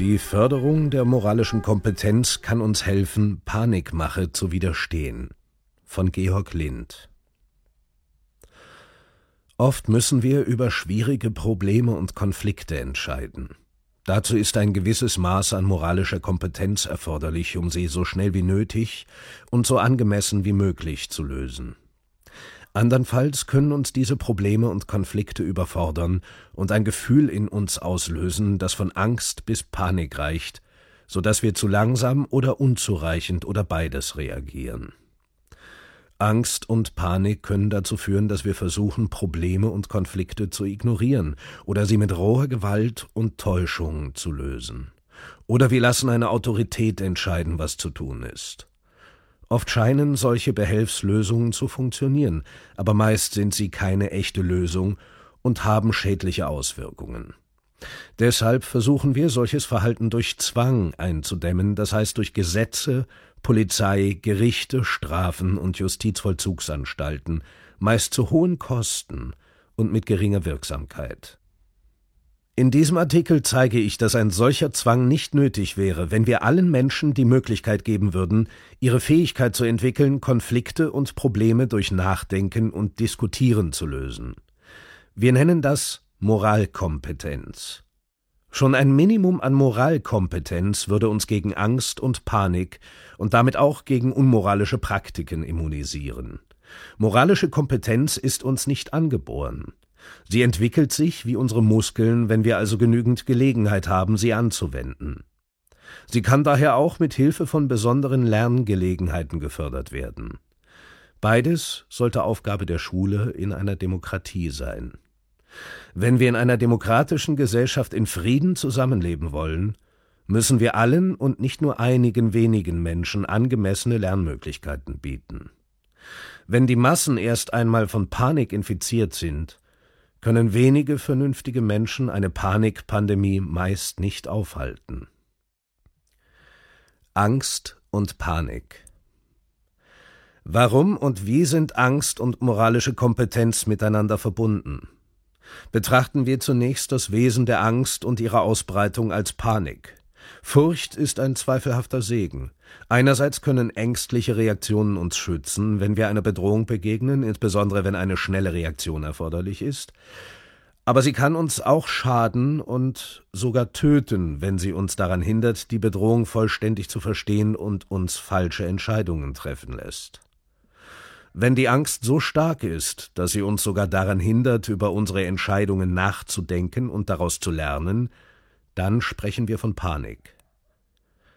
Die Förderung der moralischen Kompetenz kann uns helfen, Panikmache zu widerstehen. Von Georg Lind Oft müssen wir über schwierige Probleme und Konflikte entscheiden. Dazu ist ein gewisses Maß an moralischer Kompetenz erforderlich, um sie so schnell wie nötig und so angemessen wie möglich zu lösen. Andernfalls können uns diese Probleme und Konflikte überfordern und ein Gefühl in uns auslösen, das von Angst bis Panik reicht, so dass wir zu langsam oder unzureichend oder beides reagieren. Angst und Panik können dazu führen, dass wir versuchen, Probleme und Konflikte zu ignorieren oder sie mit roher Gewalt und Täuschung zu lösen. Oder wir lassen eine Autorität entscheiden, was zu tun ist. Oft scheinen solche Behelfslösungen zu funktionieren, aber meist sind sie keine echte Lösung und haben schädliche Auswirkungen. Deshalb versuchen wir solches Verhalten durch Zwang einzudämmen, das heißt durch Gesetze, Polizei, Gerichte, Strafen und Justizvollzugsanstalten, meist zu hohen Kosten und mit geringer Wirksamkeit. In diesem Artikel zeige ich, dass ein solcher Zwang nicht nötig wäre, wenn wir allen Menschen die Möglichkeit geben würden, ihre Fähigkeit zu entwickeln, Konflikte und Probleme durch Nachdenken und Diskutieren zu lösen. Wir nennen das Moralkompetenz. Schon ein Minimum an Moralkompetenz würde uns gegen Angst und Panik und damit auch gegen unmoralische Praktiken immunisieren. Moralische Kompetenz ist uns nicht angeboren. Sie entwickelt sich wie unsere Muskeln, wenn wir also genügend Gelegenheit haben, sie anzuwenden. Sie kann daher auch mit Hilfe von besonderen Lerngelegenheiten gefördert werden. Beides sollte Aufgabe der Schule in einer Demokratie sein. Wenn wir in einer demokratischen Gesellschaft in Frieden zusammenleben wollen, müssen wir allen und nicht nur einigen wenigen Menschen angemessene Lernmöglichkeiten bieten. Wenn die Massen erst einmal von Panik infiziert sind, können wenige vernünftige Menschen eine Panikpandemie meist nicht aufhalten. Angst und Panik Warum und wie sind Angst und moralische Kompetenz miteinander verbunden? Betrachten wir zunächst das Wesen der Angst und ihre Ausbreitung als Panik. Furcht ist ein zweifelhafter Segen. Einerseits können ängstliche Reaktionen uns schützen, wenn wir einer Bedrohung begegnen, insbesondere wenn eine schnelle Reaktion erforderlich ist, aber sie kann uns auch schaden und sogar töten, wenn sie uns daran hindert, die Bedrohung vollständig zu verstehen und uns falsche Entscheidungen treffen lässt. Wenn die Angst so stark ist, dass sie uns sogar daran hindert, über unsere Entscheidungen nachzudenken und daraus zu lernen, dann sprechen wir von Panik.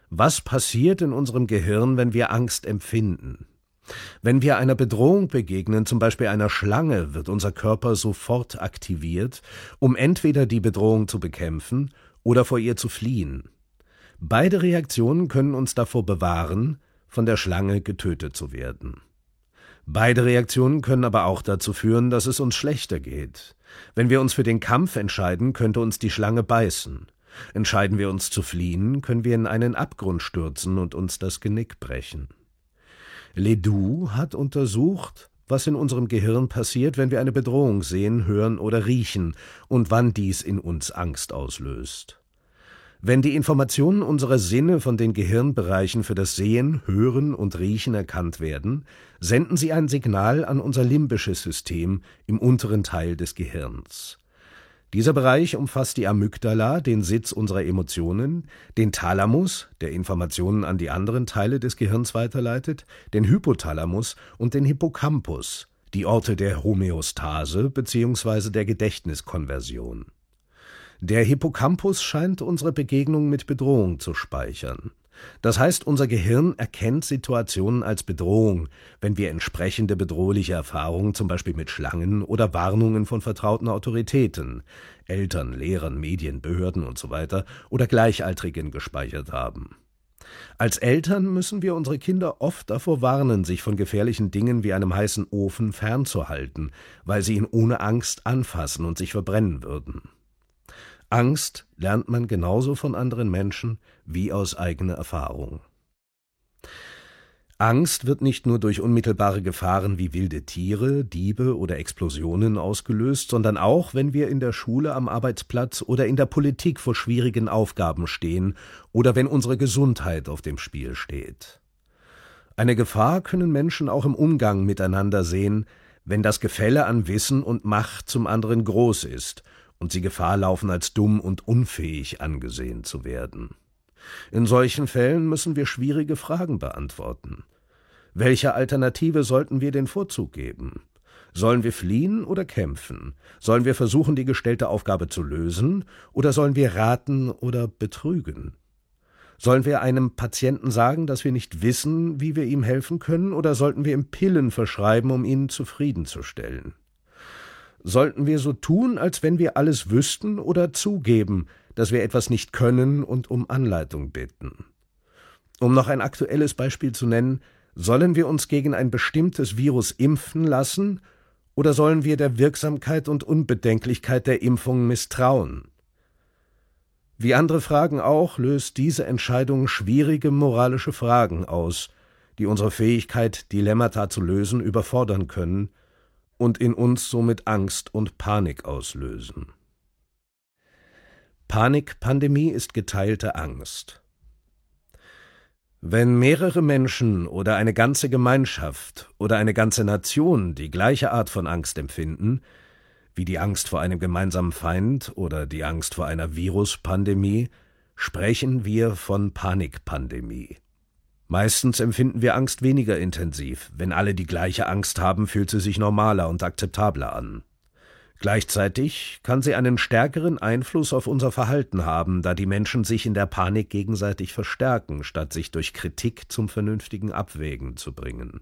Was passiert in unserem Gehirn, wenn wir Angst empfinden? Wenn wir einer Bedrohung begegnen, zum Beispiel einer Schlange, wird unser Körper sofort aktiviert, um entweder die Bedrohung zu bekämpfen oder vor ihr zu fliehen. Beide Reaktionen können uns davor bewahren, von der Schlange getötet zu werden. Beide Reaktionen können aber auch dazu führen, dass es uns schlechter geht. Wenn wir uns für den Kampf entscheiden, könnte uns die Schlange beißen. Entscheiden wir uns zu fliehen, können wir in einen Abgrund stürzen und uns das Genick brechen. Ledoux hat untersucht, was in unserem Gehirn passiert, wenn wir eine Bedrohung sehen, hören oder riechen und wann dies in uns Angst auslöst. Wenn die Informationen unserer Sinne von den Gehirnbereichen für das Sehen, Hören und Riechen erkannt werden, senden sie ein Signal an unser limbisches System im unteren Teil des Gehirns. Dieser Bereich umfasst die Amygdala, den Sitz unserer Emotionen, den Thalamus, der Informationen an die anderen Teile des Gehirns weiterleitet, den Hypothalamus und den Hippocampus, die Orte der Homöostase bzw. der Gedächtniskonversion. Der Hippocampus scheint unsere Begegnung mit Bedrohung zu speichern. Das heißt, unser Gehirn erkennt Situationen als Bedrohung, wenn wir entsprechende bedrohliche Erfahrungen, zum Beispiel mit Schlangen oder Warnungen von vertrauten Autoritäten, Eltern, Lehrern, Medien, Behörden usw. So oder Gleichaltrigen gespeichert haben. Als Eltern müssen wir unsere Kinder oft davor warnen, sich von gefährlichen Dingen wie einem heißen Ofen fernzuhalten, weil sie ihn ohne Angst anfassen und sich verbrennen würden. Angst lernt man genauso von anderen Menschen wie aus eigener Erfahrung. Angst wird nicht nur durch unmittelbare Gefahren wie wilde Tiere, Diebe oder Explosionen ausgelöst, sondern auch, wenn wir in der Schule, am Arbeitsplatz oder in der Politik vor schwierigen Aufgaben stehen oder wenn unsere Gesundheit auf dem Spiel steht. Eine Gefahr können Menschen auch im Umgang miteinander sehen, wenn das Gefälle an Wissen und Macht zum anderen groß ist und sie Gefahr laufen, als dumm und unfähig angesehen zu werden. In solchen Fällen müssen wir schwierige Fragen beantworten. Welcher Alternative sollten wir den Vorzug geben? Sollen wir fliehen oder kämpfen? Sollen wir versuchen, die gestellte Aufgabe zu lösen, oder sollen wir raten oder betrügen? Sollen wir einem Patienten sagen, dass wir nicht wissen, wie wir ihm helfen können, oder sollten wir ihm Pillen verschreiben, um ihn zufriedenzustellen? Sollten wir so tun, als wenn wir alles wüssten, oder zugeben, dass wir etwas nicht können und um Anleitung bitten? Um noch ein aktuelles Beispiel zu nennen, Sollen wir uns gegen ein bestimmtes Virus impfen lassen oder sollen wir der Wirksamkeit und Unbedenklichkeit der Impfung misstrauen? Wie andere Fragen auch löst diese Entscheidung schwierige moralische Fragen aus, die unsere Fähigkeit, Dilemmata zu lösen, überfordern können und in uns somit Angst und Panik auslösen. Panikpandemie ist geteilte Angst. Wenn mehrere Menschen oder eine ganze Gemeinschaft oder eine ganze Nation die gleiche Art von Angst empfinden, wie die Angst vor einem gemeinsamen Feind oder die Angst vor einer Viruspandemie, sprechen wir von Panikpandemie. Meistens empfinden wir Angst weniger intensiv. Wenn alle die gleiche Angst haben, fühlt sie sich normaler und akzeptabler an. Gleichzeitig kann sie einen stärkeren Einfluss auf unser Verhalten haben, da die Menschen sich in der Panik gegenseitig verstärken, statt sich durch Kritik zum vernünftigen Abwägen zu bringen.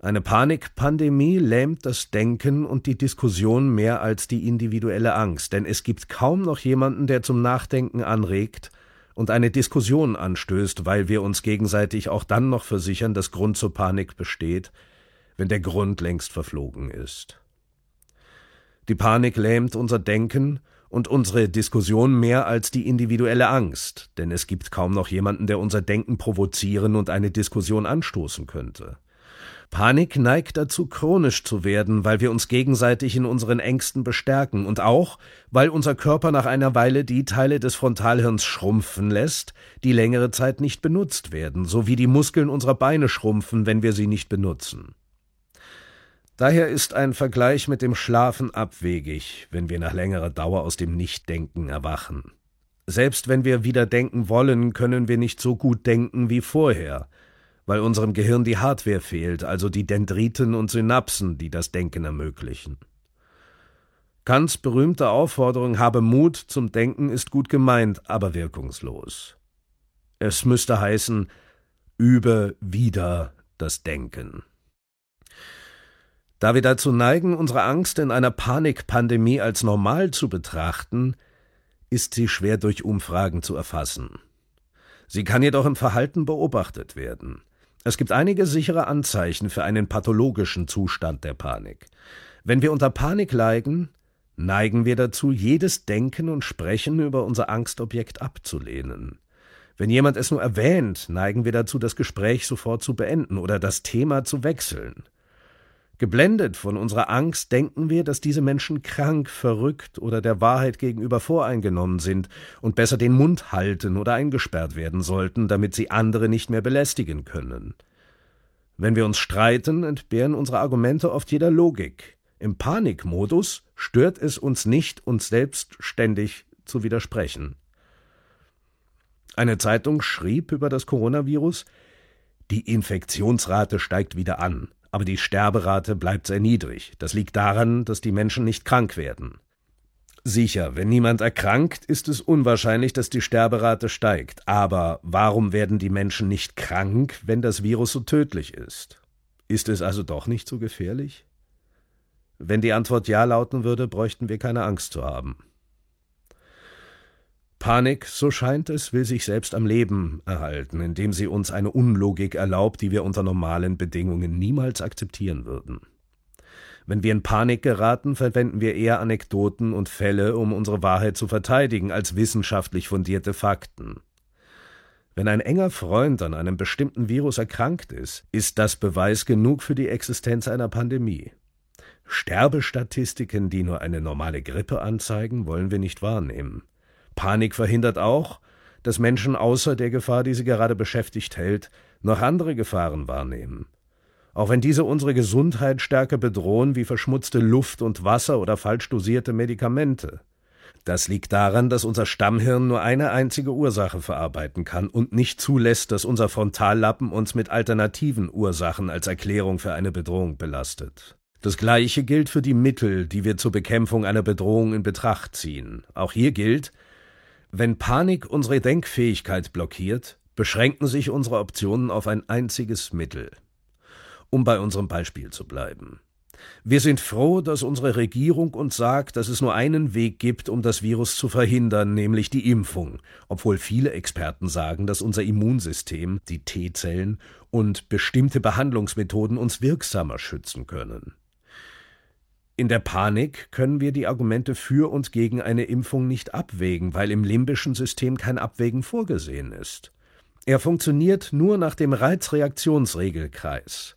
Eine Panikpandemie lähmt das Denken und die Diskussion mehr als die individuelle Angst, denn es gibt kaum noch jemanden, der zum Nachdenken anregt und eine Diskussion anstößt, weil wir uns gegenseitig auch dann noch versichern, dass Grund zur Panik besteht, wenn der Grund längst verflogen ist. Die Panik lähmt unser Denken und unsere Diskussion mehr als die individuelle Angst, denn es gibt kaum noch jemanden, der unser Denken provozieren und eine Diskussion anstoßen könnte. Panik neigt dazu, chronisch zu werden, weil wir uns gegenseitig in unseren Ängsten bestärken und auch, weil unser Körper nach einer Weile die Teile des Frontalhirns schrumpfen lässt, die längere Zeit nicht benutzt werden, so wie die Muskeln unserer Beine schrumpfen, wenn wir sie nicht benutzen. Daher ist ein Vergleich mit dem Schlafen abwegig, wenn wir nach längerer Dauer aus dem Nichtdenken erwachen. Selbst wenn wir wieder denken wollen, können wir nicht so gut denken wie vorher, weil unserem Gehirn die Hardware fehlt, also die Dendriten und Synapsen, die das Denken ermöglichen. Kants berühmte Aufforderung Habe Mut zum Denken ist gut gemeint, aber wirkungslos. Es müsste heißen Übe wieder das Denken. Da wir dazu neigen, unsere Angst in einer Panikpandemie als normal zu betrachten, ist sie schwer durch Umfragen zu erfassen. Sie kann jedoch im Verhalten beobachtet werden. Es gibt einige sichere Anzeichen für einen pathologischen Zustand der Panik. Wenn wir unter Panik leiden, neigen wir dazu, jedes Denken und Sprechen über unser Angstobjekt abzulehnen. Wenn jemand es nur erwähnt, neigen wir dazu, das Gespräch sofort zu beenden oder das Thema zu wechseln. Geblendet von unserer Angst denken wir, dass diese Menschen krank, verrückt oder der Wahrheit gegenüber voreingenommen sind und besser den Mund halten oder eingesperrt werden sollten, damit sie andere nicht mehr belästigen können. Wenn wir uns streiten, entbehren unsere Argumente oft jeder Logik. Im Panikmodus stört es uns nicht, uns selbst ständig zu widersprechen. Eine Zeitung schrieb über das Coronavirus, die Infektionsrate steigt wieder an aber die Sterberate bleibt sehr niedrig. Das liegt daran, dass die Menschen nicht krank werden. Sicher, wenn niemand erkrankt, ist es unwahrscheinlich, dass die Sterberate steigt. Aber warum werden die Menschen nicht krank, wenn das Virus so tödlich ist? Ist es also doch nicht so gefährlich? Wenn die Antwort Ja lauten würde, bräuchten wir keine Angst zu haben. Panik, so scheint es, will sich selbst am Leben erhalten, indem sie uns eine Unlogik erlaubt, die wir unter normalen Bedingungen niemals akzeptieren würden. Wenn wir in Panik geraten, verwenden wir eher Anekdoten und Fälle, um unsere Wahrheit zu verteidigen, als wissenschaftlich fundierte Fakten. Wenn ein enger Freund an einem bestimmten Virus erkrankt ist, ist das Beweis genug für die Existenz einer Pandemie. Sterbestatistiken, die nur eine normale Grippe anzeigen, wollen wir nicht wahrnehmen. Panik verhindert auch, dass Menschen außer der Gefahr, die sie gerade beschäftigt hält, noch andere Gefahren wahrnehmen. Auch wenn diese unsere Gesundheit stärker bedrohen wie verschmutzte Luft und Wasser oder falsch dosierte Medikamente. Das liegt daran, dass unser Stammhirn nur eine einzige Ursache verarbeiten kann und nicht zulässt, dass unser Frontallappen uns mit alternativen Ursachen als Erklärung für eine Bedrohung belastet. Das Gleiche gilt für die Mittel, die wir zur Bekämpfung einer Bedrohung in Betracht ziehen. Auch hier gilt, wenn Panik unsere Denkfähigkeit blockiert, beschränken sich unsere Optionen auf ein einziges Mittel. Um bei unserem Beispiel zu bleiben. Wir sind froh, dass unsere Regierung uns sagt, dass es nur einen Weg gibt, um das Virus zu verhindern, nämlich die Impfung, obwohl viele Experten sagen, dass unser Immunsystem, die T-Zellen und bestimmte Behandlungsmethoden uns wirksamer schützen können. In der Panik können wir die Argumente für und gegen eine Impfung nicht abwägen, weil im limbischen System kein Abwägen vorgesehen ist. Er funktioniert nur nach dem Reizreaktionsregelkreis.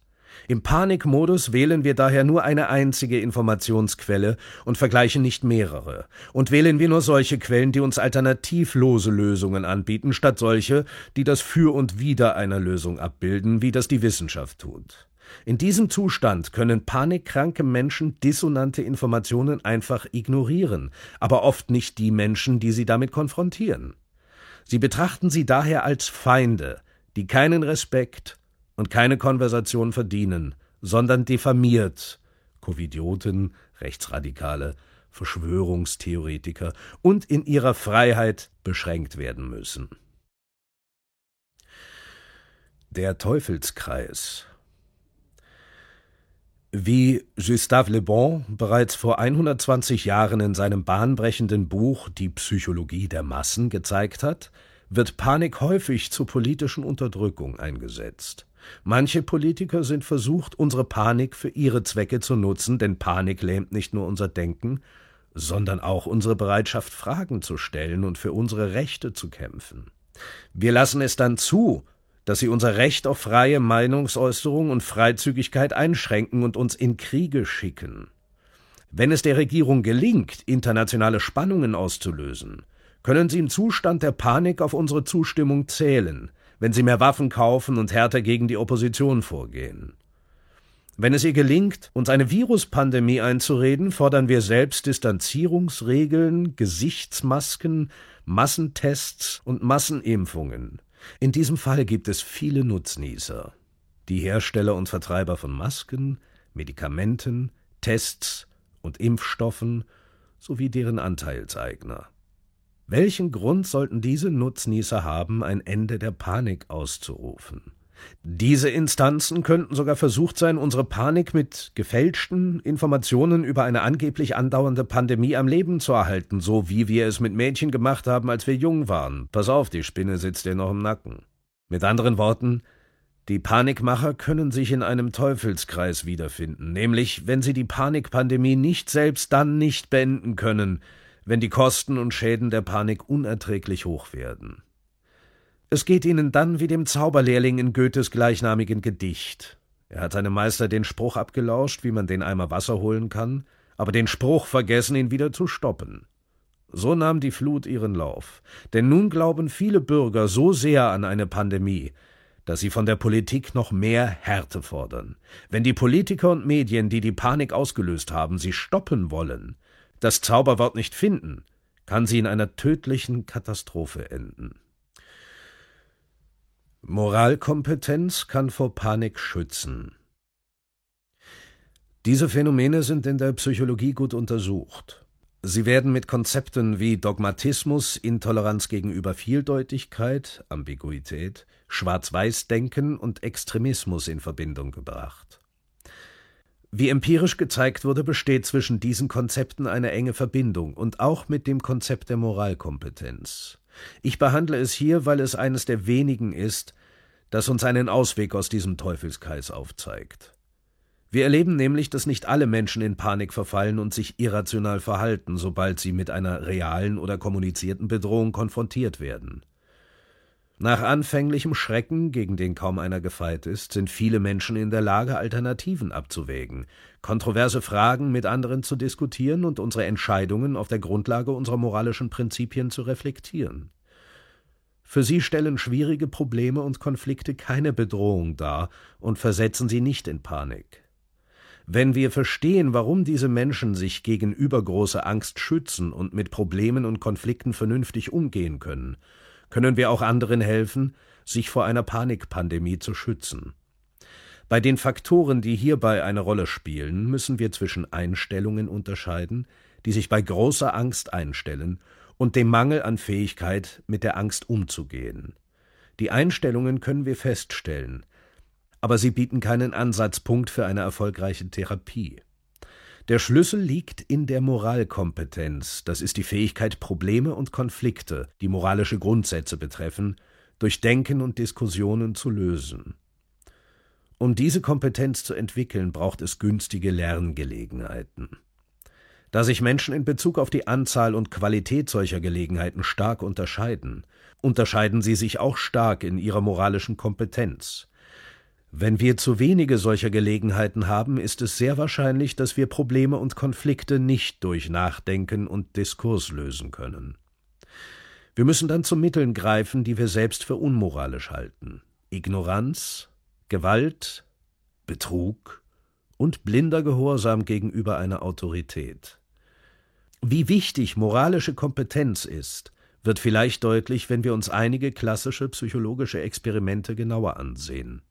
Im Panikmodus wählen wir daher nur eine einzige Informationsquelle und vergleichen nicht mehrere. Und wählen wir nur solche Quellen, die uns alternativlose Lösungen anbieten, statt solche, die das Für und Wider einer Lösung abbilden, wie das die Wissenschaft tut. In diesem Zustand können panikkranke Menschen dissonante Informationen einfach ignorieren, aber oft nicht die Menschen, die sie damit konfrontieren. Sie betrachten sie daher als Feinde, die keinen Respekt und keine Konversation verdienen, sondern diffamiert Covidioten, Rechtsradikale, Verschwörungstheoretiker und in ihrer Freiheit beschränkt werden müssen. Der Teufelskreis wie Gustave Le Bon bereits vor 120 Jahren in seinem bahnbrechenden Buch Die Psychologie der Massen gezeigt hat, wird Panik häufig zur politischen Unterdrückung eingesetzt. Manche Politiker sind versucht, unsere Panik für ihre Zwecke zu nutzen, denn Panik lähmt nicht nur unser Denken, sondern auch unsere Bereitschaft, Fragen zu stellen und für unsere Rechte zu kämpfen. Wir lassen es dann zu, dass sie unser Recht auf freie Meinungsäußerung und Freizügigkeit einschränken und uns in Kriege schicken. Wenn es der Regierung gelingt, internationale Spannungen auszulösen, können sie im Zustand der Panik auf unsere Zustimmung zählen, wenn sie mehr Waffen kaufen und härter gegen die Opposition vorgehen. Wenn es ihr gelingt, uns eine Viruspandemie einzureden, fordern wir selbst Distanzierungsregeln, Gesichtsmasken, Massentests und Massenimpfungen. In diesem Fall gibt es viele Nutznießer. Die Hersteller und Vertreiber von Masken, Medikamenten, Tests und Impfstoffen sowie deren Anteilseigner. Welchen Grund sollten diese Nutznießer haben, ein Ende der Panik auszurufen? Diese Instanzen könnten sogar versucht sein, unsere Panik mit gefälschten Informationen über eine angeblich andauernde Pandemie am Leben zu erhalten, so wie wir es mit Mädchen gemacht haben, als wir jung waren. Pass auf, die Spinne sitzt dir noch im Nacken. Mit anderen Worten, die Panikmacher können sich in einem Teufelskreis wiederfinden, nämlich wenn sie die Panikpandemie nicht selbst dann nicht beenden können, wenn die Kosten und Schäden der Panik unerträglich hoch werden. Es geht ihnen dann wie dem Zauberlehrling in Goethes gleichnamigen Gedicht. Er hat seinem Meister den Spruch abgelauscht, wie man den Eimer Wasser holen kann, aber den Spruch vergessen, ihn wieder zu stoppen. So nahm die Flut ihren Lauf, denn nun glauben viele Bürger so sehr an eine Pandemie, dass sie von der Politik noch mehr Härte fordern. Wenn die Politiker und Medien, die die Panik ausgelöst haben, sie stoppen wollen, das Zauberwort nicht finden, kann sie in einer tödlichen Katastrophe enden. Moralkompetenz kann vor Panik schützen. Diese Phänomene sind in der Psychologie gut untersucht. Sie werden mit Konzepten wie Dogmatismus, Intoleranz gegenüber Vieldeutigkeit, Ambiguität, Schwarz-Weiß-Denken und Extremismus in Verbindung gebracht. Wie empirisch gezeigt wurde, besteht zwischen diesen Konzepten eine enge Verbindung und auch mit dem Konzept der Moralkompetenz. Ich behandle es hier, weil es eines der wenigen ist, das uns einen Ausweg aus diesem Teufelskreis aufzeigt. Wir erleben nämlich, dass nicht alle Menschen in Panik verfallen und sich irrational verhalten, sobald sie mit einer realen oder kommunizierten Bedrohung konfrontiert werden. Nach anfänglichem Schrecken, gegen den kaum einer gefeit ist, sind viele Menschen in der Lage, Alternativen abzuwägen, kontroverse Fragen mit anderen zu diskutieren und unsere Entscheidungen auf der Grundlage unserer moralischen Prinzipien zu reflektieren. Für sie stellen schwierige Probleme und Konflikte keine Bedrohung dar und versetzen sie nicht in Panik. Wenn wir verstehen, warum diese Menschen sich gegen übergroße Angst schützen und mit Problemen und Konflikten vernünftig umgehen können, können wir auch anderen helfen, sich vor einer Panikpandemie zu schützen. Bei den Faktoren, die hierbei eine Rolle spielen, müssen wir zwischen Einstellungen unterscheiden, die sich bei großer Angst einstellen, und dem Mangel an Fähigkeit, mit der Angst umzugehen. Die Einstellungen können wir feststellen, aber sie bieten keinen Ansatzpunkt für eine erfolgreiche Therapie. Der Schlüssel liegt in der Moralkompetenz, das ist die Fähigkeit, Probleme und Konflikte, die moralische Grundsätze betreffen, durch Denken und Diskussionen zu lösen. Um diese Kompetenz zu entwickeln, braucht es günstige Lerngelegenheiten. Da sich Menschen in Bezug auf die Anzahl und Qualität solcher Gelegenheiten stark unterscheiden, unterscheiden sie sich auch stark in ihrer moralischen Kompetenz. Wenn wir zu wenige solcher Gelegenheiten haben, ist es sehr wahrscheinlich, dass wir Probleme und Konflikte nicht durch Nachdenken und Diskurs lösen können. Wir müssen dann zu Mitteln greifen, die wir selbst für unmoralisch halten. Ignoranz, Gewalt, Betrug und blinder Gehorsam gegenüber einer Autorität. Wie wichtig moralische Kompetenz ist, wird vielleicht deutlich, wenn wir uns einige klassische psychologische Experimente genauer ansehen.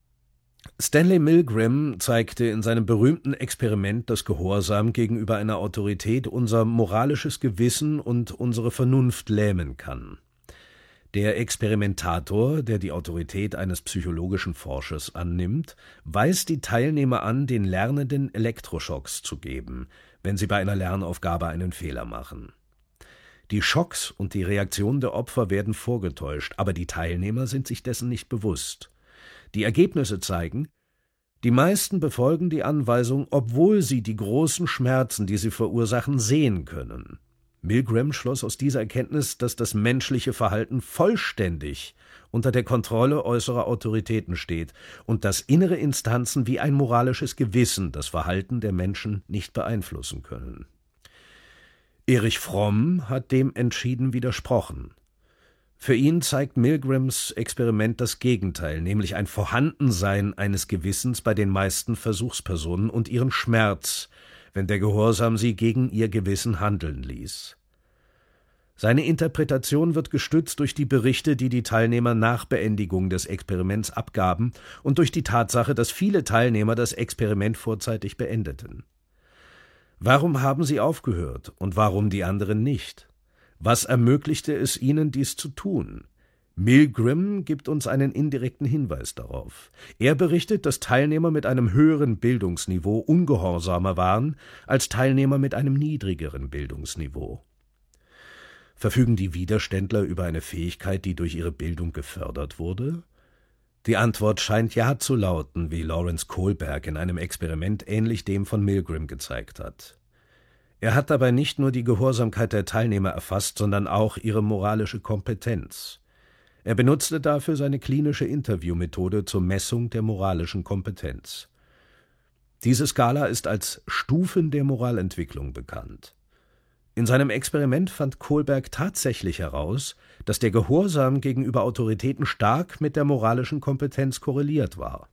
Stanley Milgram zeigte in seinem berühmten Experiment, dass Gehorsam gegenüber einer Autorität unser moralisches Gewissen und unsere Vernunft lähmen kann. Der Experimentator, der die Autorität eines psychologischen Forschers annimmt, weist die Teilnehmer an, den Lernenden Elektroschocks zu geben, wenn sie bei einer Lernaufgabe einen Fehler machen. Die Schocks und die Reaktion der Opfer werden vorgetäuscht, aber die Teilnehmer sind sich dessen nicht bewusst. Die Ergebnisse zeigen, die meisten befolgen die Anweisung, obwohl sie die großen Schmerzen, die sie verursachen, sehen können. Milgram schloss aus dieser Erkenntnis, dass das menschliche Verhalten vollständig unter der Kontrolle äußerer Autoritäten steht und dass innere Instanzen wie ein moralisches Gewissen das Verhalten der Menschen nicht beeinflussen können. Erich Fromm hat dem entschieden widersprochen. Für ihn zeigt Milgrams Experiment das Gegenteil, nämlich ein Vorhandensein eines Gewissens bei den meisten Versuchspersonen und ihren Schmerz, wenn der Gehorsam sie gegen ihr Gewissen handeln ließ. Seine Interpretation wird gestützt durch die Berichte, die die Teilnehmer nach Beendigung des Experiments abgaben und durch die Tatsache, dass viele Teilnehmer das Experiment vorzeitig beendeten. Warum haben sie aufgehört und warum die anderen nicht? Was ermöglichte es ihnen, dies zu tun? Milgram gibt uns einen indirekten Hinweis darauf. Er berichtet, dass Teilnehmer mit einem höheren Bildungsniveau ungehorsamer waren als Teilnehmer mit einem niedrigeren Bildungsniveau. Verfügen die Widerständler über eine Fähigkeit, die durch ihre Bildung gefördert wurde? Die Antwort scheint ja zu lauten, wie Lawrence Kohlberg in einem Experiment ähnlich dem von Milgram gezeigt hat. Er hat dabei nicht nur die Gehorsamkeit der Teilnehmer erfasst, sondern auch ihre moralische Kompetenz. Er benutzte dafür seine klinische Interviewmethode zur Messung der moralischen Kompetenz. Diese Skala ist als Stufen der Moralentwicklung bekannt. In seinem Experiment fand Kohlberg tatsächlich heraus, dass der Gehorsam gegenüber Autoritäten stark mit der moralischen Kompetenz korreliert war.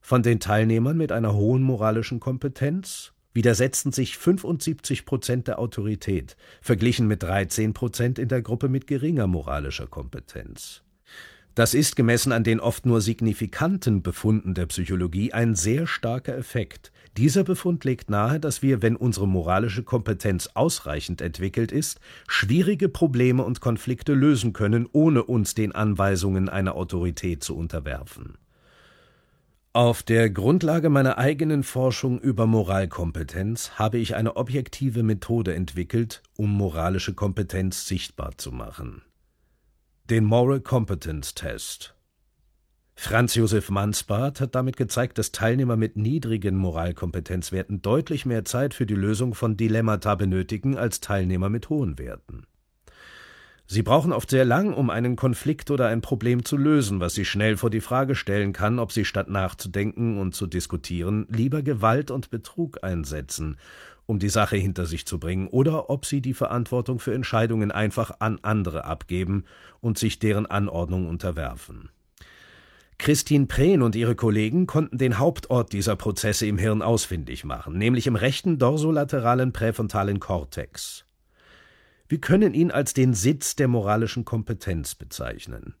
Von den Teilnehmern mit einer hohen moralischen Kompetenz widersetzten sich 75 Prozent der Autorität, verglichen mit 13 Prozent in der Gruppe mit geringer moralischer Kompetenz. Das ist gemessen an den oft nur signifikanten Befunden der Psychologie ein sehr starker Effekt. Dieser Befund legt nahe, dass wir, wenn unsere moralische Kompetenz ausreichend entwickelt ist, schwierige Probleme und Konflikte lösen können, ohne uns den Anweisungen einer Autorität zu unterwerfen. Auf der Grundlage meiner eigenen Forschung über Moralkompetenz habe ich eine objektive Methode entwickelt, um moralische Kompetenz sichtbar zu machen. Den Moral Competence Test. Franz Josef Mansbart hat damit gezeigt, dass Teilnehmer mit niedrigen Moralkompetenzwerten deutlich mehr Zeit für die Lösung von Dilemmata benötigen als Teilnehmer mit hohen Werten. Sie brauchen oft sehr lang, um einen Konflikt oder ein Problem zu lösen, was sie schnell vor die Frage stellen kann, ob sie statt nachzudenken und zu diskutieren lieber Gewalt und Betrug einsetzen, um die Sache hinter sich zu bringen, oder ob sie die Verantwortung für Entscheidungen einfach an andere abgeben und sich deren Anordnung unterwerfen. Christine Prehn und ihre Kollegen konnten den Hauptort dieser Prozesse im Hirn ausfindig machen, nämlich im rechten dorsolateralen präfrontalen Kortex. Wir können ihn als den Sitz der moralischen Kompetenz bezeichnen.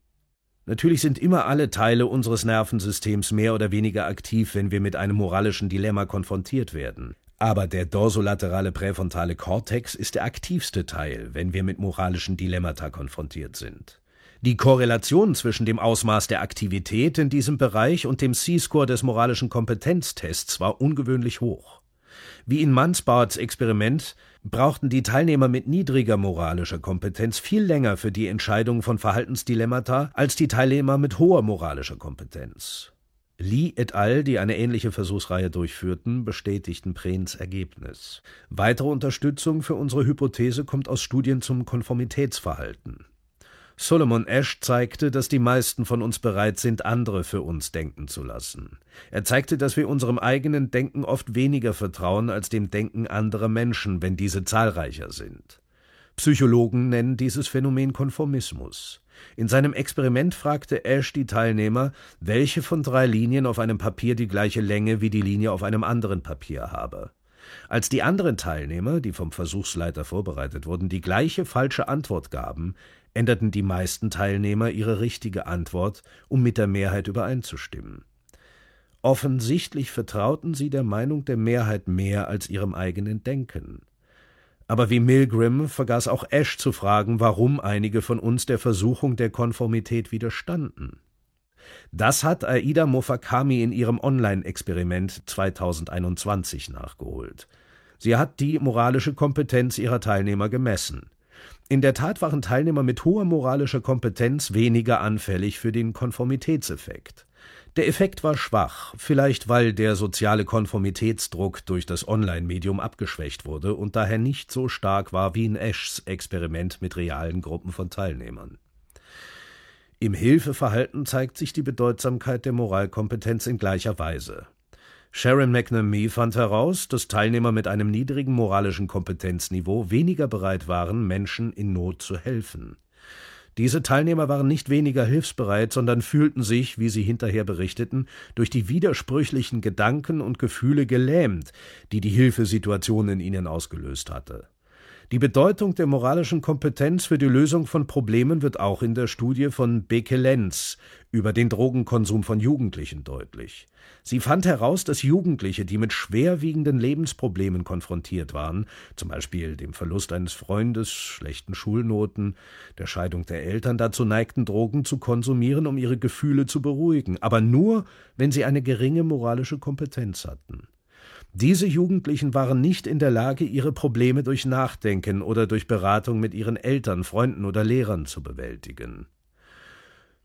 Natürlich sind immer alle Teile unseres Nervensystems mehr oder weniger aktiv, wenn wir mit einem moralischen Dilemma konfrontiert werden. Aber der dorsolaterale präfrontale Kortex ist der aktivste Teil, wenn wir mit moralischen Dilemmata konfrontiert sind. Die Korrelation zwischen dem Ausmaß der Aktivität in diesem Bereich und dem C-Score des moralischen Kompetenztests war ungewöhnlich hoch. Wie in Mansbarts Experiment brauchten die Teilnehmer mit niedriger moralischer Kompetenz viel länger für die Entscheidung von Verhaltensdilemmata als die Teilnehmer mit hoher moralischer Kompetenz. Lee et al., die eine ähnliche Versuchsreihe durchführten, bestätigten Prehns Ergebnis. Weitere Unterstützung für unsere Hypothese kommt aus Studien zum Konformitätsverhalten. Solomon Ash zeigte, dass die meisten von uns bereit sind, andere für uns denken zu lassen. Er zeigte, dass wir unserem eigenen Denken oft weniger vertrauen als dem Denken anderer Menschen, wenn diese zahlreicher sind. Psychologen nennen dieses Phänomen Konformismus. In seinem Experiment fragte Ash die Teilnehmer, welche von drei Linien auf einem Papier die gleiche Länge wie die Linie auf einem anderen Papier habe. Als die anderen Teilnehmer, die vom Versuchsleiter vorbereitet wurden, die gleiche falsche Antwort gaben, änderten die meisten Teilnehmer ihre richtige Antwort, um mit der Mehrheit übereinzustimmen. Offensichtlich vertrauten sie der Meinung der Mehrheit mehr als ihrem eigenen Denken. Aber wie Milgram vergaß auch Ash zu fragen, warum einige von uns der Versuchung der Konformität widerstanden. Das hat Aida Mofakami in ihrem Online-Experiment 2021 nachgeholt. Sie hat die moralische Kompetenz ihrer Teilnehmer gemessen. In der Tat waren Teilnehmer mit hoher moralischer Kompetenz weniger anfällig für den Konformitätseffekt. Der Effekt war schwach, vielleicht weil der soziale Konformitätsdruck durch das Online-Medium abgeschwächt wurde und daher nicht so stark war wie in Ashs Experiment mit realen Gruppen von Teilnehmern. Im Hilfeverhalten zeigt sich die Bedeutsamkeit der Moralkompetenz in gleicher Weise. Sharon McNamee fand heraus, dass Teilnehmer mit einem niedrigen moralischen Kompetenzniveau weniger bereit waren, Menschen in Not zu helfen. Diese Teilnehmer waren nicht weniger hilfsbereit, sondern fühlten sich, wie sie hinterher berichteten, durch die widersprüchlichen Gedanken und Gefühle gelähmt, die die Hilfesituation in ihnen ausgelöst hatte. Die Bedeutung der moralischen Kompetenz für die Lösung von Problemen wird auch in der Studie von Beke-Lenz über den Drogenkonsum von Jugendlichen deutlich. Sie fand heraus, dass Jugendliche, die mit schwerwiegenden Lebensproblemen konfrontiert waren, zum Beispiel dem Verlust eines Freundes, schlechten Schulnoten, der Scheidung der Eltern, dazu neigten, Drogen zu konsumieren, um ihre Gefühle zu beruhigen, aber nur, wenn sie eine geringe moralische Kompetenz hatten. Diese Jugendlichen waren nicht in der Lage, ihre Probleme durch Nachdenken oder durch Beratung mit ihren Eltern, Freunden oder Lehrern zu bewältigen.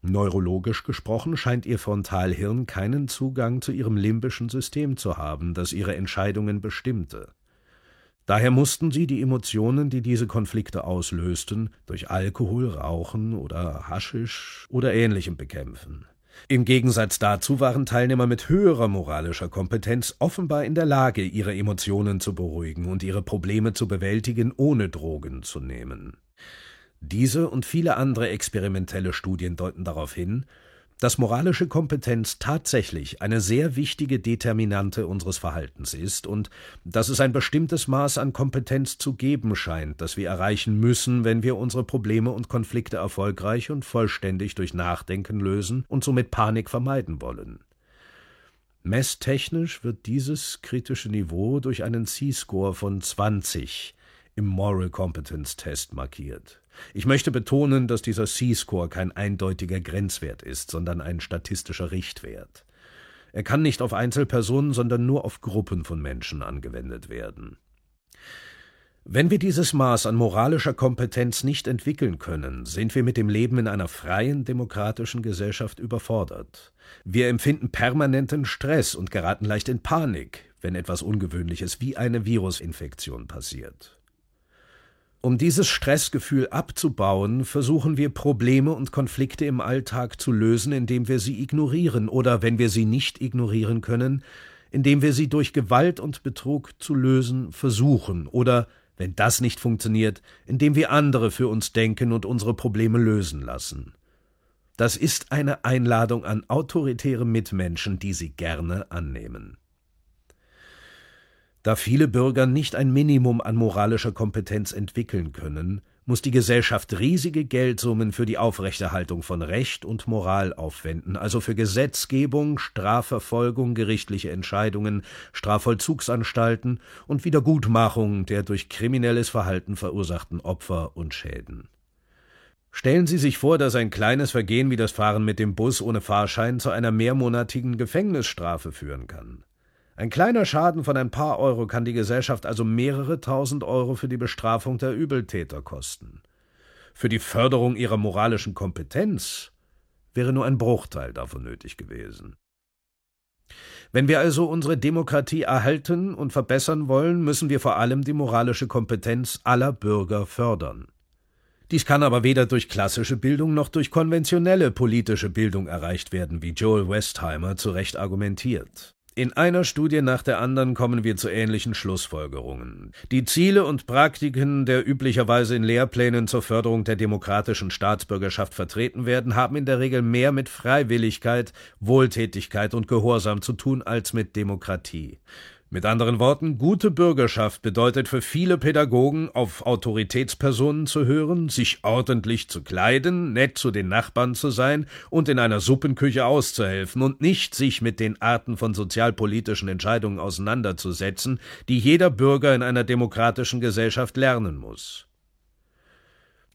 Neurologisch gesprochen scheint ihr Frontalhirn keinen Zugang zu ihrem limbischen System zu haben, das ihre Entscheidungen bestimmte. Daher mussten sie die Emotionen, die diese Konflikte auslösten, durch Alkohol, Rauchen oder Haschisch oder ähnlichem bekämpfen. Im Gegensatz dazu waren Teilnehmer mit höherer moralischer Kompetenz offenbar in der Lage, ihre Emotionen zu beruhigen und ihre Probleme zu bewältigen, ohne Drogen zu nehmen. Diese und viele andere experimentelle Studien deuten darauf hin, dass moralische Kompetenz tatsächlich eine sehr wichtige Determinante unseres Verhaltens ist und dass es ein bestimmtes Maß an Kompetenz zu geben scheint, das wir erreichen müssen, wenn wir unsere Probleme und Konflikte erfolgreich und vollständig durch Nachdenken lösen und somit Panik vermeiden wollen. Messtechnisch wird dieses kritische Niveau durch einen C-Score von 20 im Moral Competence Test markiert. Ich möchte betonen, dass dieser C-Score kein eindeutiger Grenzwert ist, sondern ein statistischer Richtwert. Er kann nicht auf Einzelpersonen, sondern nur auf Gruppen von Menschen angewendet werden. Wenn wir dieses Maß an moralischer Kompetenz nicht entwickeln können, sind wir mit dem Leben in einer freien, demokratischen Gesellschaft überfordert. Wir empfinden permanenten Stress und geraten leicht in Panik, wenn etwas Ungewöhnliches wie eine Virusinfektion passiert. Um dieses Stressgefühl abzubauen, versuchen wir Probleme und Konflikte im Alltag zu lösen, indem wir sie ignorieren oder, wenn wir sie nicht ignorieren können, indem wir sie durch Gewalt und Betrug zu lösen versuchen oder, wenn das nicht funktioniert, indem wir andere für uns denken und unsere Probleme lösen lassen. Das ist eine Einladung an autoritäre Mitmenschen, die sie gerne annehmen. Da viele Bürger nicht ein Minimum an moralischer Kompetenz entwickeln können, muss die Gesellschaft riesige Geldsummen für die Aufrechterhaltung von Recht und Moral aufwenden, also für Gesetzgebung, Strafverfolgung, gerichtliche Entscheidungen, Strafvollzugsanstalten und Wiedergutmachung der durch kriminelles Verhalten verursachten Opfer und Schäden. Stellen Sie sich vor, dass ein kleines Vergehen wie das Fahren mit dem Bus ohne Fahrschein zu einer mehrmonatigen Gefängnisstrafe führen kann. Ein kleiner Schaden von ein paar Euro kann die Gesellschaft also mehrere tausend Euro für die Bestrafung der Übeltäter kosten. Für die Förderung ihrer moralischen Kompetenz wäre nur ein Bruchteil davon nötig gewesen. Wenn wir also unsere Demokratie erhalten und verbessern wollen, müssen wir vor allem die moralische Kompetenz aller Bürger fördern. Dies kann aber weder durch klassische Bildung noch durch konventionelle politische Bildung erreicht werden, wie Joel Westheimer zu Recht argumentiert. In einer Studie nach der anderen kommen wir zu ähnlichen Schlussfolgerungen. Die Ziele und Praktiken, der üblicherweise in Lehrplänen zur Förderung der demokratischen Staatsbürgerschaft vertreten werden, haben in der Regel mehr mit Freiwilligkeit, Wohltätigkeit und Gehorsam zu tun als mit Demokratie. Mit anderen Worten, gute Bürgerschaft bedeutet für viele Pädagogen, auf Autoritätspersonen zu hören, sich ordentlich zu kleiden, nett zu den Nachbarn zu sein und in einer Suppenküche auszuhelfen und nicht sich mit den Arten von sozialpolitischen Entscheidungen auseinanderzusetzen, die jeder Bürger in einer demokratischen Gesellschaft lernen muss.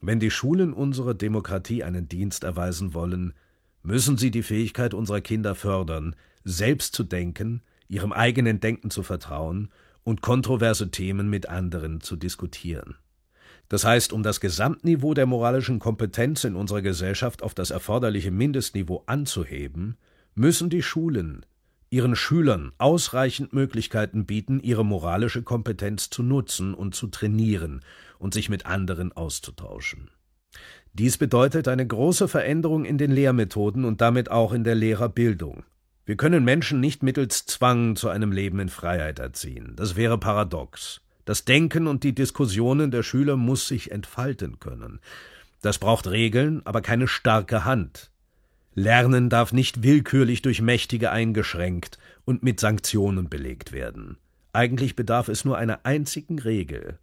Wenn die Schulen unserer Demokratie einen Dienst erweisen wollen, müssen sie die Fähigkeit unserer Kinder fördern, selbst zu denken, ihrem eigenen Denken zu vertrauen und kontroverse Themen mit anderen zu diskutieren. Das heißt, um das Gesamtniveau der moralischen Kompetenz in unserer Gesellschaft auf das erforderliche Mindestniveau anzuheben, müssen die Schulen ihren Schülern ausreichend Möglichkeiten bieten, ihre moralische Kompetenz zu nutzen und zu trainieren und sich mit anderen auszutauschen. Dies bedeutet eine große Veränderung in den Lehrmethoden und damit auch in der Lehrerbildung. Wir können Menschen nicht mittels Zwang zu einem Leben in Freiheit erziehen. Das wäre paradox. Das Denken und die Diskussionen der Schüler muss sich entfalten können. Das braucht Regeln, aber keine starke Hand. Lernen darf nicht willkürlich durch Mächtige eingeschränkt und mit Sanktionen belegt werden. Eigentlich bedarf es nur einer einzigen Regel,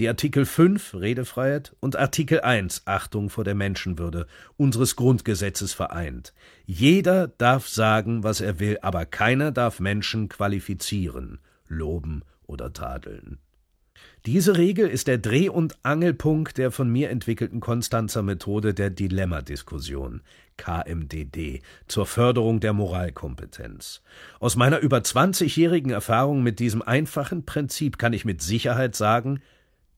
die Artikel 5 Redefreiheit und Artikel 1 Achtung vor der Menschenwürde unseres Grundgesetzes vereint. Jeder darf sagen, was er will, aber keiner darf Menschen qualifizieren, loben oder tadeln. Diese Regel ist der Dreh- und Angelpunkt der von mir entwickelten Konstanzer Methode der Dilemmadiskussion KMDD zur Förderung der Moralkompetenz. Aus meiner über 20-jährigen Erfahrung mit diesem einfachen Prinzip kann ich mit Sicherheit sagen,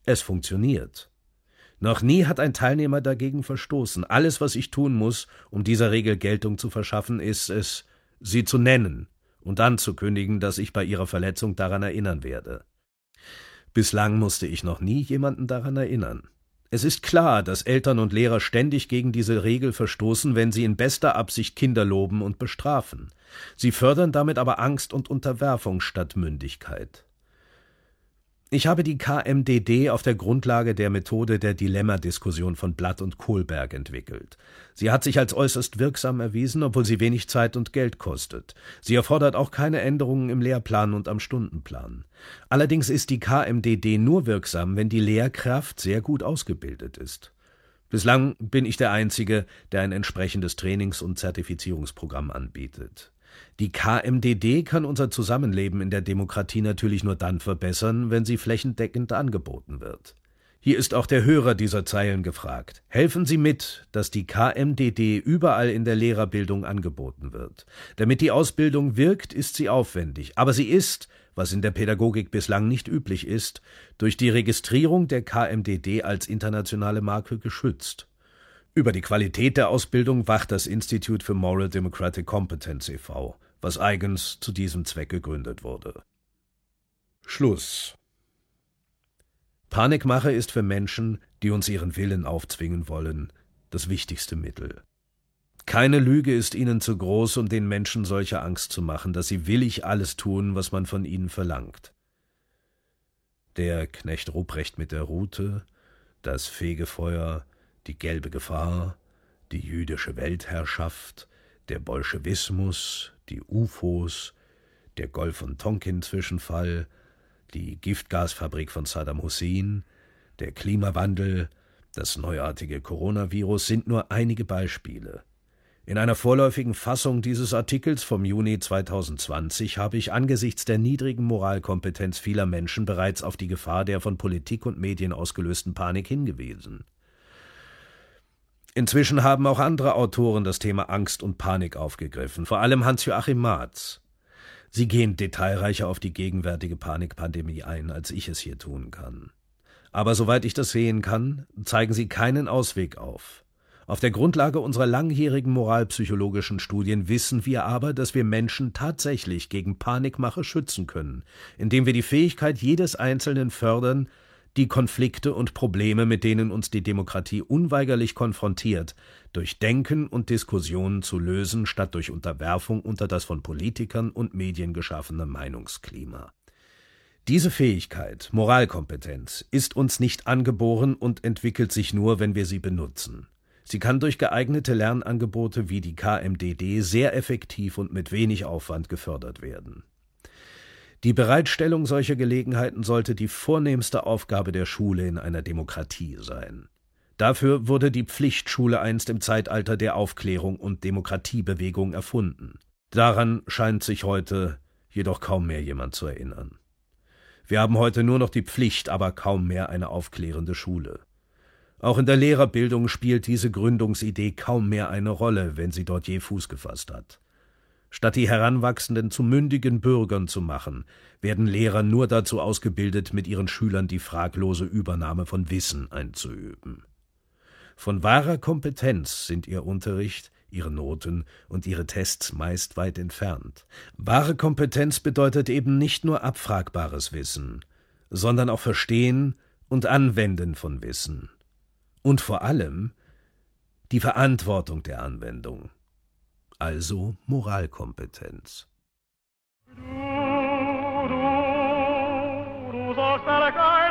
es funktioniert. Noch nie hat ein Teilnehmer dagegen verstoßen. Alles, was ich tun muss, um dieser Regel Geltung zu verschaffen, ist es, sie zu nennen und dann zu kündigen, dass ich bei ihrer Verletzung daran erinnern werde. Bislang musste ich noch nie jemanden daran erinnern. Es ist klar, dass Eltern und Lehrer ständig gegen diese Regel verstoßen, wenn sie in bester Absicht Kinder loben und bestrafen. Sie fördern damit aber Angst und Unterwerfung statt Mündigkeit. Ich habe die KMDD auf der Grundlage der Methode der Dilemmadiskussion von Blatt und Kohlberg entwickelt. Sie hat sich als äußerst wirksam erwiesen, obwohl sie wenig Zeit und Geld kostet. Sie erfordert auch keine Änderungen im Lehrplan und am Stundenplan. Allerdings ist die KMDD nur wirksam, wenn die Lehrkraft sehr gut ausgebildet ist. Bislang bin ich der Einzige, der ein entsprechendes Trainings- und Zertifizierungsprogramm anbietet. Die KMDD kann unser Zusammenleben in der Demokratie natürlich nur dann verbessern, wenn sie flächendeckend angeboten wird. Hier ist auch der Hörer dieser Zeilen gefragt. Helfen Sie mit, dass die KMDD überall in der Lehrerbildung angeboten wird. Damit die Ausbildung wirkt, ist sie aufwendig, aber sie ist, was in der Pädagogik bislang nicht üblich ist, durch die Registrierung der KMDD als internationale Marke geschützt. Über die Qualität der Ausbildung wacht das Institute for Moral Democratic Competence e.V., was eigens zu diesem Zweck gegründet wurde. Schluss Panikmache ist für Menschen, die uns ihren Willen aufzwingen wollen, das wichtigste Mittel. Keine Lüge ist ihnen zu groß, um den Menschen solche Angst zu machen, dass sie willig alles tun, was man von ihnen verlangt. Der Knecht Ruprecht mit der Rute, das Fegefeuer, die gelbe Gefahr, die jüdische Weltherrschaft, der Bolschewismus, die UFOs, der Golf- und Tonkin-Zwischenfall, die Giftgasfabrik von Saddam Hussein, der Klimawandel, das neuartige Coronavirus sind nur einige Beispiele. In einer vorläufigen Fassung dieses Artikels vom Juni 2020 habe ich angesichts der niedrigen Moralkompetenz vieler Menschen bereits auf die Gefahr der von Politik und Medien ausgelösten Panik hingewiesen. Inzwischen haben auch andere Autoren das Thema Angst und Panik aufgegriffen, vor allem Hans-Joachim Marz. Sie gehen detailreicher auf die gegenwärtige Panikpandemie ein, als ich es hier tun kann. Aber soweit ich das sehen kann, zeigen sie keinen Ausweg auf. Auf der Grundlage unserer langjährigen moralpsychologischen Studien wissen wir aber, dass wir Menschen tatsächlich gegen Panikmache schützen können, indem wir die Fähigkeit jedes Einzelnen fördern, die Konflikte und Probleme, mit denen uns die Demokratie unweigerlich konfrontiert, durch Denken und Diskussionen zu lösen, statt durch Unterwerfung unter das von Politikern und Medien geschaffene Meinungsklima. Diese Fähigkeit, Moralkompetenz, ist uns nicht angeboren und entwickelt sich nur, wenn wir sie benutzen. Sie kann durch geeignete Lernangebote wie die KMDD sehr effektiv und mit wenig Aufwand gefördert werden. Die Bereitstellung solcher Gelegenheiten sollte die vornehmste Aufgabe der Schule in einer Demokratie sein. Dafür wurde die Pflichtschule einst im Zeitalter der Aufklärung und Demokratiebewegung erfunden. Daran scheint sich heute jedoch kaum mehr jemand zu erinnern. Wir haben heute nur noch die Pflicht, aber kaum mehr eine aufklärende Schule. Auch in der Lehrerbildung spielt diese Gründungsidee kaum mehr eine Rolle, wenn sie dort je Fuß gefasst hat. Statt die Heranwachsenden zu mündigen Bürgern zu machen, werden Lehrer nur dazu ausgebildet, mit ihren Schülern die fraglose Übernahme von Wissen einzuüben. Von wahrer Kompetenz sind ihr Unterricht, ihre Noten und ihre Tests meist weit entfernt. Wahre Kompetenz bedeutet eben nicht nur abfragbares Wissen, sondern auch Verstehen und Anwenden von Wissen. Und vor allem die Verantwortung der Anwendung also Moralkompetenz. Du, du, du sagst